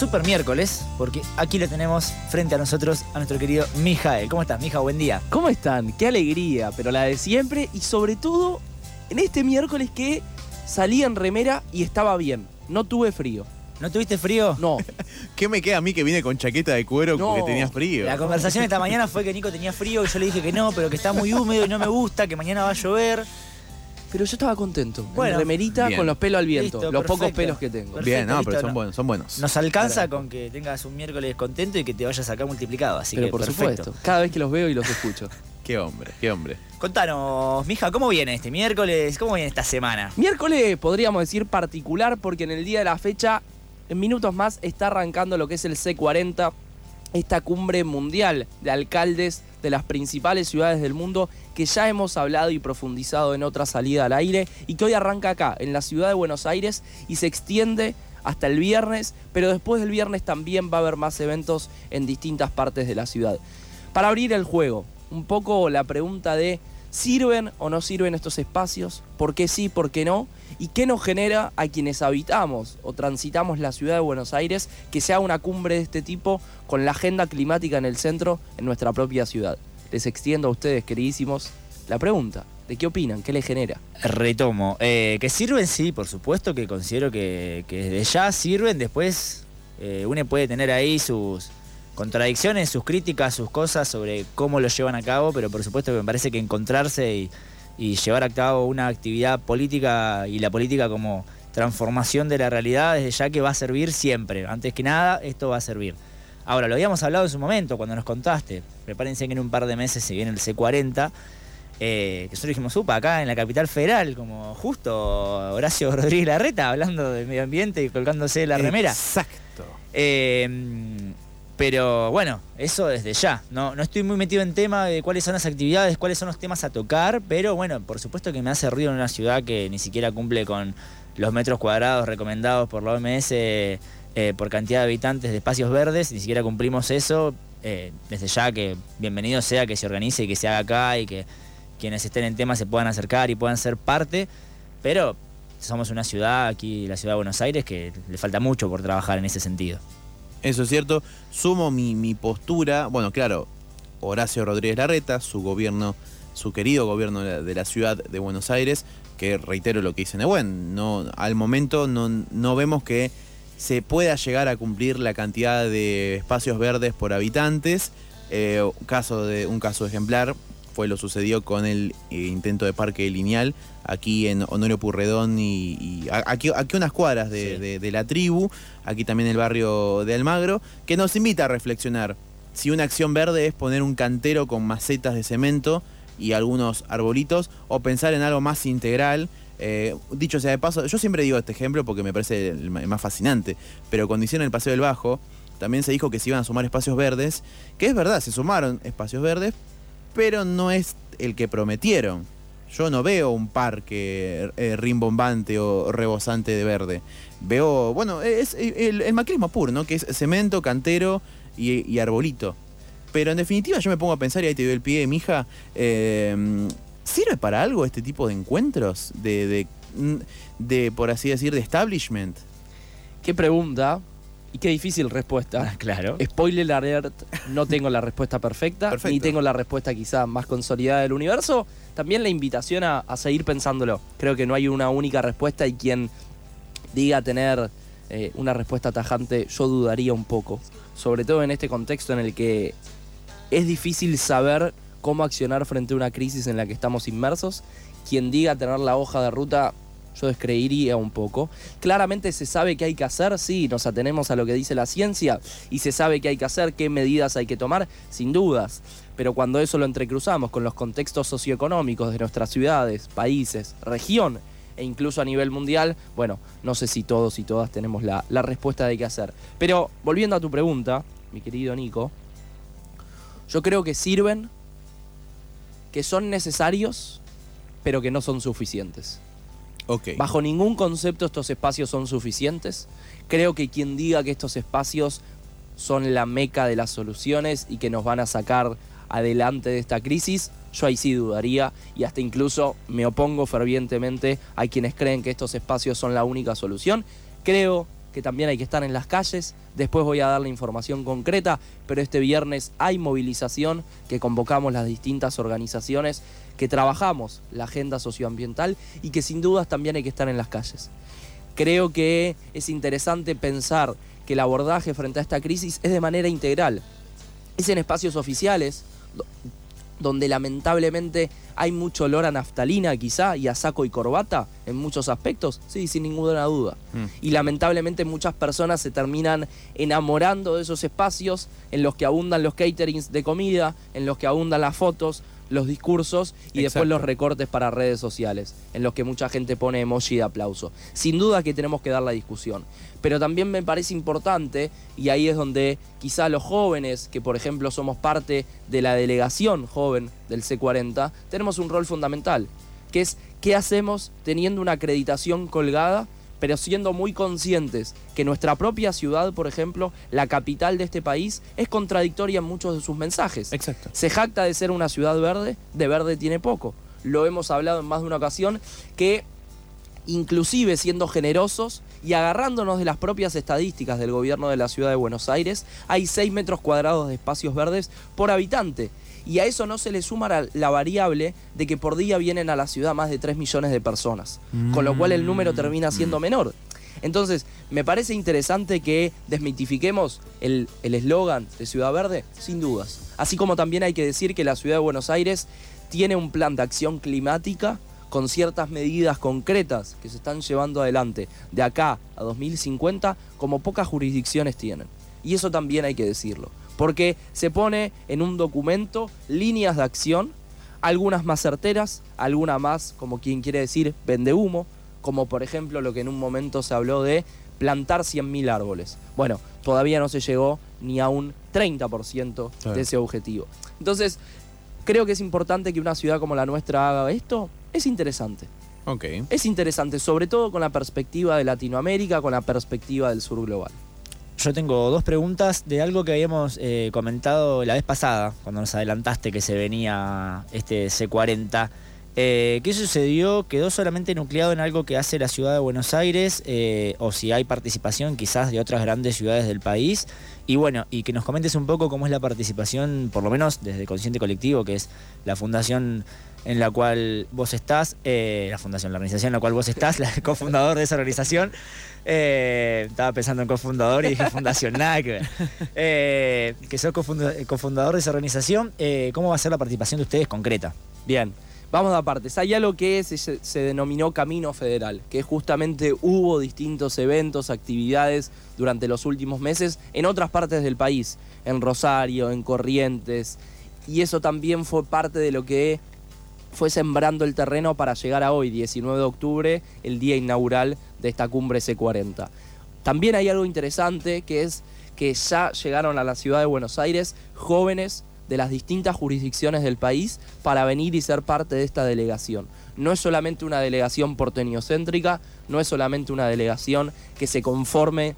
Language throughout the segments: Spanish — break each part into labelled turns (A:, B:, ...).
A: super miércoles, porque aquí lo tenemos frente a nosotros a nuestro querido Mijael. ¿Cómo estás, Mija? Buen día.
B: ¿Cómo están? Qué alegría, pero la de siempre y sobre todo en este miércoles que salí en remera y estaba bien. No tuve frío.
A: ¿No tuviste frío?
B: No.
C: ¿Qué me queda a mí que vine con chaqueta de cuero
B: No.
C: porque tenía frío?
A: La conversación esta mañana fue que Nico tenía frío y yo le dije que no, pero que está muy húmedo y no me gusta, que mañana va a llover.
B: Pero yo estaba contento.
A: Bueno,
B: en remerita
C: bien.
B: con los pelos al viento.
A: Listo,
B: los pocos pelos que tengo.
A: Perfecto,
C: Bien, no,
A: listo,
C: pero son
A: no.
C: buenos, son buenos.
A: Nos alcanza con que tengas un miércoles contento y que te vayas acá multiplicado, así
B: pero
A: que
B: por
A: perfecto.
B: supuesto. Cada vez que los veo y los escucho.
C: Qué hombre, qué hombre.
A: Contanos, mija, ¿cómo viene este miércoles? ¿Cómo viene esta semana?
B: Miércoles podríamos decir particular porque en el día de la fecha, en minutos más, está arrancando lo que es el C40, esta cumbre mundial de alcaldes de las principales ciudades del mundo que ya hemos hablado y profundizado en otra salida al aire y que hoy arranca acá, en la ciudad de Buenos Aires y se extiende hasta el viernes, pero después del viernes también va a haber más eventos en distintas partes de la ciudad. Para abrir el juego, un poco la pregunta de ¿sirven o no sirven estos espacios? ¿Por qué sí, por qué no? ¿Y qué nos genera a quienes habitamos o transitamos la ciudad de Buenos Aires que sea una cumbre de este tipo con la agenda climática en el centro en nuestra propia ciudad? Les extiendo a ustedes, queridísimos, la pregunta. ¿De qué opinan? ¿Qué les genera?
A: Retomo. Eh, que sirven, sí, por supuesto que considero que, que desde ya sirven. Después eh, uno puede tener ahí sus contradicciones, sus críticas, sus cosas sobre cómo lo llevan a cabo, pero por supuesto que me parece que encontrarse y, y llevar a cabo una actividad política y la política como transformación de la realidad, desde ya que va a servir siempre. Antes que nada, esto va a servir. Ahora, lo habíamos hablado en su momento cuando nos contaste. Prepárense que en un par de meses se viene el C40. Eh, que nosotros dijimos, upa, acá en la capital federal, como justo Horacio Rodríguez Larreta hablando del medio ambiente y colgándose la remera.
C: Exacto.
A: Eh, pero bueno, eso desde ya. No, no estoy muy metido en tema de cuáles son las actividades, cuáles son los temas a tocar, pero bueno, por supuesto que me hace ruido en una ciudad que ni siquiera cumple con los metros cuadrados recomendados por la OMS eh, por cantidad de habitantes de espacios verdes, ni siquiera cumplimos eso. Eh, desde ya que bienvenido sea que se organice y que se haga acá y que quienes estén en tema se puedan acercar y puedan ser parte, pero somos una ciudad, aquí la ciudad de Buenos Aires, que le falta mucho por trabajar en ese sentido.
C: Eso es cierto. Sumo mi, postura. Bueno, claro, Horacio Rodríguez Larreta, su gobierno, su querido gobierno de la, ciudad de Buenos Aires, que reitero lo que dice Nebuen, no, al momento no, no vemos que se pueda llegar a cumplir la cantidad de espacios verdes por habitantes. Eh, caso de, un caso ejemplar fue lo sucedió con el eh, intento de parque lineal aquí en Honorio Purredón y, aquí, aquí unas cuadras de,
A: Sí.
C: de- de la tribu, aquí también el barrio de Almagro, que nos invita a reflexionar si una acción verde es poner un cantero con macetas de cemento y algunos arbolitos o pensar en algo más integral. Eh, dicho sea de paso, yo siempre digo este ejemplo porque me parece el más fascinante, pero cuando hicieron el Paseo del Bajo, también se dijo que se iban a sumar espacios verdes, que es verdad, se sumaron espacios verdes, pero no es el que prometieron. Yo no veo un parque eh, rimbombante o rebosante de verde. Veo, bueno, es el, el macrismo puro, ¿no? Que es cemento, cantero y, arbolito. Pero en definitiva yo me pongo a pensar, y ahí te doy el pie, mija, eh, ¿sirve para algo este tipo de encuentros? De, de, por así decir, de establishment.
B: ¿Qué pregunta? Y qué difícil respuesta.
A: Claro.
B: Spoiler alert, no tengo la respuesta perfecta,
C: Perfecto.
B: ni tengo la respuesta quizá más consolidada del universo. También la invitación a, a seguir pensándolo. Creo que no hay una única respuesta y quien diga tener eh, una respuesta tajante, yo dudaría un poco. Sobre todo en este contexto en el que es difícil saber cómo accionar frente a una crisis en la que estamos inmersos. Quien diga tener la hoja de ruta, yo descreería un poco. Claramente se sabe qué hay que hacer, sí, nos atenemos a lo que dice la ciencia y se sabe qué hay que hacer, qué medidas hay que tomar, sin dudas. Pero cuando eso lo entrecruzamos con los contextos socioeconómicos de nuestras ciudades, países, región e incluso a nivel mundial, bueno, no sé si todos y todas tenemos la, la respuesta de qué hacer. Pero volviendo a tu pregunta, mi querido Nico, yo creo que sirven que son necesarios, pero que no son suficientes. Bajo ningún concepto estos espacios son suficientes. Creo que quien diga que estos espacios son la meca de las soluciones y que nos van a sacar adelante de esta crisis, yo ahí sí dudaría y hasta incluso me opongo fervientemente a quienes creen que estos espacios son la única solución. Creo que también hay que estar en las calles, después voy a dar la información concreta, pero este viernes hay movilización que convocamos las distintas organizaciones que trabajamos la agenda socioambiental y que sin dudas también hay que estar en las calles. Creo que es interesante pensar que el abordaje frente a esta crisis es de manera integral. Es en espacios oficiales, donde lamentablemente hay mucho olor a naftalina quizá y a saco y corbata en muchos aspectos, sí, sin ninguna duda.
C: Mm.
B: Y lamentablemente muchas personas se terminan enamorando de esos espacios en los que abundan los caterings de comida, en los que abundan las fotos, los discursos y después los recortes para redes sociales, en los que mucha gente pone emoji de aplauso. Sin duda que tenemos que dar la discusión. Pero también me parece importante, y ahí es donde quizá los jóvenes, que por ejemplo somos parte de la delegación joven del C40, tenemos un rol fundamental, que es qué hacemos teniendo una acreditación colgada, pero siendo muy conscientes que nuestra propia ciudad, por ejemplo, la capital de este país, es contradictoria en muchos de sus mensajes.
C: Exacto.
B: Se jacta de ser una ciudad verde, de verde tiene poco. Lo hemos hablado en más de una ocasión, que inclusive siendo generosos y agarrándonos de las propias estadísticas del gobierno de la ciudad de Buenos Aires, hay 6 metros cuadrados de espacios verdes por habitante. Y a eso no se le suma la, variable de que por día vienen a la ciudad más de 3 millones de personas, con lo cual el número termina siendo menor. Entonces, me parece interesante que desmitifiquemos el el eslogan de Ciudad Verde, sin dudas. Así como también hay que decir que la ciudad de Buenos Aires tiene un plan de acción climática con ciertas medidas concretas que se están llevando adelante de acá a 2050 como pocas jurisdicciones tienen. Y eso también hay que decirlo, porque se pone en un documento líneas de acción, algunas más certeras, algunas más, como quien quiere decir, vende humo, como por ejemplo lo que en un momento se habló de plantar 100.000 árboles. Bueno, todavía no se llegó ni a un 30%
C: Claro.
B: de ese objetivo. Entonces, creo que es importante que una ciudad como la nuestra haga esto. Es interesante.
C: Ok.
B: Es interesante, sobre todo con la perspectiva de Latinoamérica, con la perspectiva del sur global.
A: Yo tengo dos preguntas de algo que habíamos eh, comentado la vez pasada, cuando nos adelantaste que se venía este C40. Eh, ¿Qué sucedió? ¿Quedó solamente nucleado en algo que hace la ciudad de Buenos Aires? Eh, ¿O si hay participación quizás de otras grandes ciudades del país? Y bueno, y que nos comentes un poco cómo es la participación, por lo menos desde Consciente Colectivo, que es la fundación en la cual vos estás, eh, la fundación, la organización en la cual vos estás, cofundador de esa organización. Estaba pensando en cofundador y dije fundación, nada que ver. Que sos cofunda- cofundador de esa organización, ¿cómo va a ser la participación de ustedes concreta?
B: Bien, vamos a partes. Hay algo que se, se denominó Camino Federal, que justamente hubo distintos eventos, actividades durante los últimos meses en otras partes del país, en Rosario, en Corrientes, y eso también fue parte de lo que fue sembrando el terreno para llegar a hoy, 19 de octubre, el día inaugural de esta cumbre C40. También hay algo interesante que es que ya llegaron a la ciudad de Buenos Aires jóvenes de las distintas jurisdicciones del país para venir y ser parte de esta delegación. No es solamente una delegación porteñocéntrica, no es solamente una delegación que se conforme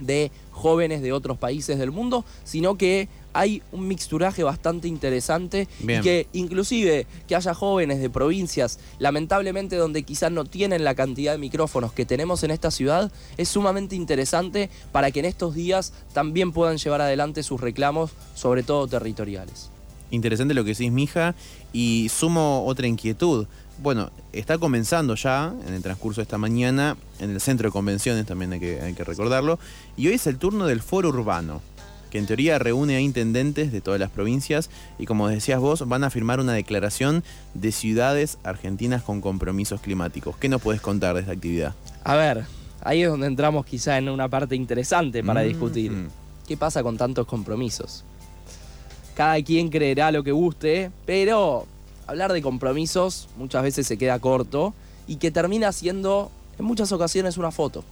B: de jóvenes de otros países del mundo, sino que hay un mixturaje bastante interesante
C: Bien.
B: y que inclusive que haya jóvenes de provincias, lamentablemente donde quizás no tienen la cantidad de micrófonos que tenemos en esta ciudad, es sumamente interesante para que en estos días también puedan llevar adelante sus reclamos, sobre todo territoriales.
C: Interesante lo que decís, mija. Y sumo otra inquietud. Bueno, está comenzando ya en el transcurso de esta mañana en el centro de convenciones, también hay que, hay que recordarlo. Y hoy es el turno del foro urbano, que en teoría reúne a intendentes de todas las provincias y como decías vos, van a firmar una declaración de ciudades argentinas con compromisos climáticos. ¿Qué nos puedes contar de esta actividad?
B: A ver, ahí es donde entramos quizá en una parte interesante para
C: Mm,
B: discutir. ¿Qué pasa con tantos compromisos? Cada quien creerá lo que guste, pero hablar de compromisos muchas veces se queda corto y que termina siendo en muchas ocasiones una foto.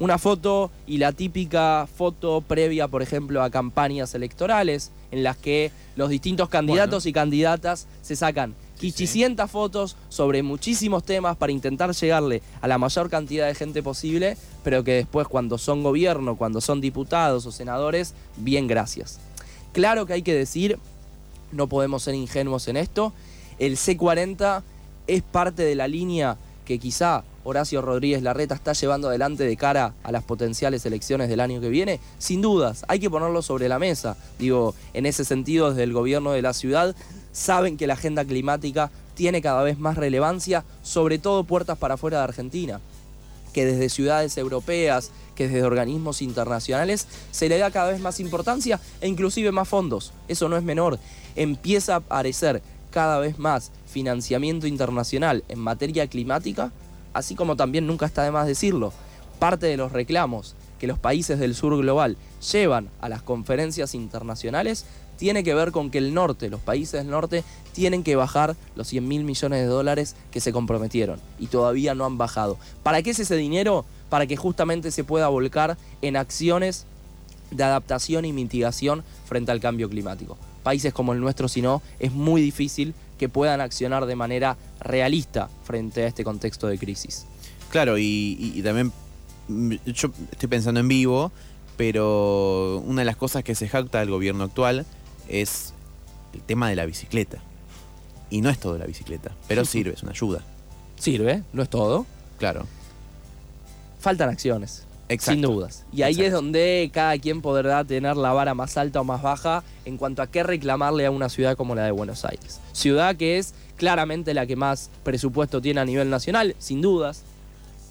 B: Una foto y la típica foto previa, por ejemplo, a campañas electorales, en las que los distintos candidatos y candidatas se sacan
C: Sí, sí.
B: 500 fotos sobre muchísimos temas para intentar llegarle a la mayor cantidad de gente posible, pero que después cuando son gobierno, cuando son diputados o senadores, bien gracias. Claro que hay que decir, no podemos ser ingenuos en esto, el C40 es parte de la línea que quizá Horacio Rodríguez Larreta está llevando adelante de cara a las potenciales elecciones del año que viene, sin dudas, hay que ponerlo sobre la mesa. Digo, en ese sentido, desde el gobierno de la ciudad, saben que la agenda climática tiene cada vez más relevancia, sobre todo puertas para afuera de Argentina que desde ciudades europeas, que desde organismos internacionales, se le da cada vez más importancia e inclusive más fondos. Eso no es menor. Empieza a aparecer cada vez más financiamiento internacional en materia climática, así como también nunca está de más decirlo. Parte de los reclamos que los países del sur global llevan a las conferencias internacionales tiene que ver con que el norte, los países del norte, tienen que bajar los 100 mil millones de dólares que se comprometieron y todavía no han bajado. ¿Para qué es ese dinero? Para que justamente se pueda volcar en acciones de adaptación y mitigación frente al cambio climático. Países como el nuestro, si no, es muy difícil que puedan accionar de manera realista frente a este contexto de crisis.
C: Claro, y, y- y también mm, yo estoy pensando en vivo, pero una de las cosas que se jacta del gobierno actual es el tema de la bicicleta. Y no es todo la bicicleta, pero sirve, es una ayuda.
B: Sirve, no es todo.
C: Claro.
B: Faltan acciones.
C: Exacto.
B: Sin dudas. Y ahí
C: Exacto.
B: es donde cada quien podrá tener la vara más alta o más baja en cuanto a qué reclamarle a una ciudad como la de Buenos Aires. Ciudad que es claramente la que más presupuesto tiene a nivel nacional, sin dudas.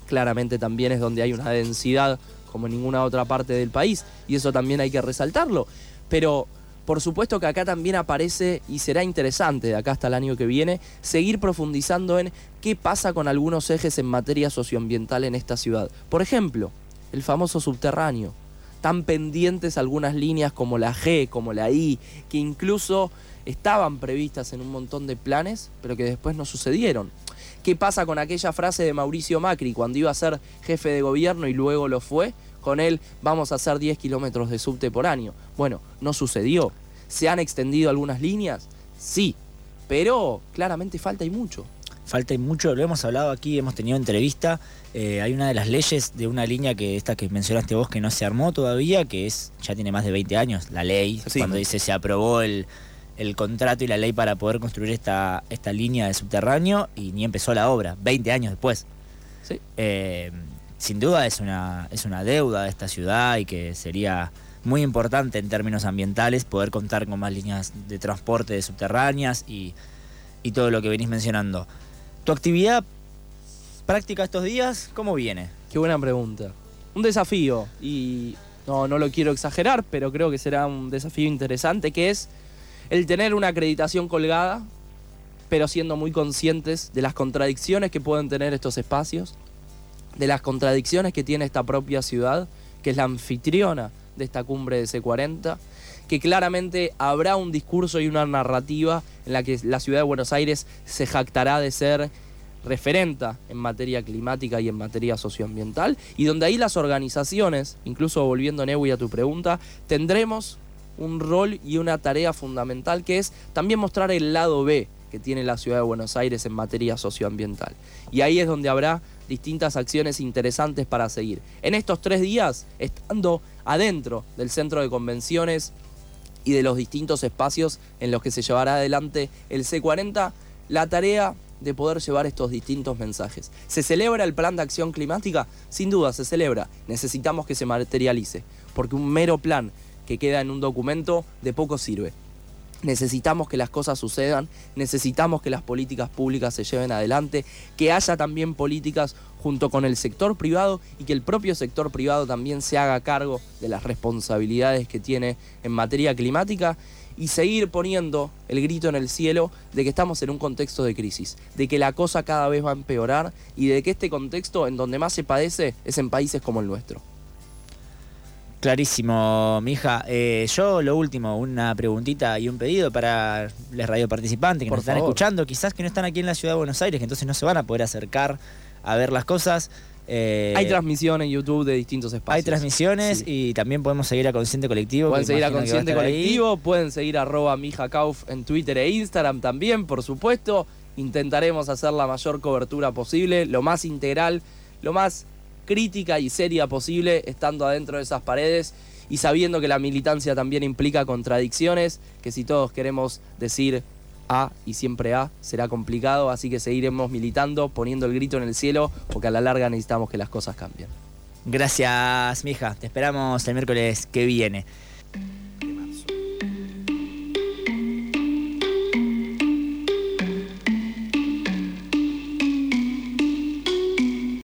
B: Claramente también es donde hay una densidad como en ninguna otra parte del país y eso también hay que resaltarlo. Pero por supuesto que acá también aparece y será interesante de acá hasta el año que viene seguir profundizando en qué pasa con algunos ejes en materia socioambiental en esta ciudad. Por ejemplo, el famoso subterráneo. Tan pendientes algunas líneas como la G, como la I, que incluso estaban previstas en un montón de planes, pero que después no sucedieron. ¿Qué pasa con aquella frase de Mauricio Macri cuando iba a ser jefe de gobierno y luego lo fue? Con él vamos a hacer 10 kilómetros de subte por año. Bueno, no sucedió. ¿Se han extendido algunas líneas? Sí, pero claramente falta y mucho.
A: Falta y mucho, lo hemos hablado aquí, hemos tenido entrevista. eh, hay una de las leyes de una línea que esta que mencionaste vos que no se armó todavía, que es ya tiene más de 20 años, la ley,
C: Sí.
A: cuando dice se aprobó el, el contrato y la ley para poder construir esta, esta línea de subterráneo y ni empezó la obra, 20 años después.
B: Sí.
A: Eh, sin duda es una, es una deuda de esta ciudad y que sería muy importante en términos ambientales poder contar con más líneas de transporte de subterráneas y, y todo lo que venís mencionando. ¿Tu actividad práctica estos días cómo viene?
B: Qué buena pregunta. Un desafío, y no, no lo quiero exagerar, pero creo que será un desafío interesante, que es el tener una acreditación colgada, pero siendo muy conscientes de las contradicciones que pueden tener estos espacios, de las contradicciones que tiene esta propia ciudad, que es la anfitriona de esta cumbre de C40, que claramente habrá un discurso y una narrativa en la que la ciudad de Buenos Aires se jactará de ser referenta en materia climática y en materia socioambiental, y donde ahí las organizaciones, incluso volviendo Neui a tu pregunta, tendremos un rol y una tarea fundamental que es también mostrar el lado B que tiene la ciudad de Buenos Aires en materia socioambiental. Y ahí es donde habrá distintas acciones interesantes para seguir. En estos tres días, estando adentro del centro de convenciones y de los distintos espacios en los que se llevará adelante el C40, la tarea de poder llevar estos distintos mensajes. ¿Se celebra el plan de acción climática? Sin duda se celebra. Necesitamos que se materialice, porque un mero plan que queda en un documento de poco sirve. Necesitamos que las cosas sucedan, necesitamos que las políticas públicas se lleven adelante, que haya también políticas junto con el sector privado y que el propio sector privado también se haga cargo de las responsabilidades que tiene en materia climática y seguir poniendo el grito en el cielo de que estamos en un contexto de crisis, de que la cosa cada vez va a empeorar y de que este contexto en donde más se padece es en países como el nuestro.
A: Clarísimo, mija. Eh, yo lo último, una preguntita y un pedido para los radioparticipantes que
B: Por
A: nos están escuchando, quizás que no están aquí en la ciudad de Buenos Aires, que entonces no se van a poder acercar a ver las cosas. Eh,
B: Hay transmisión en YouTube de distintos espacios.
A: Hay transmisiones
B: Sí.
A: y también podemos seguir a Consciente Colectivo.
B: Pueden seguir a Consciente
A: ahí.
B: Colectivo, pueden seguir a arroba Mija Kauf en Twitter e Instagram también, por supuesto. Intentaremos hacer la mayor cobertura posible, lo más integral, lo más crítica y seria posible, estando adentro de esas paredes y sabiendo que la militancia también implica contradicciones, que si todos queremos decir A y siempre A, será complicado, así que seguiremos militando, poniendo el grito en el cielo, porque a la larga necesitamos que las cosas cambien.
A: Gracias, mija. Te esperamos el miércoles que viene.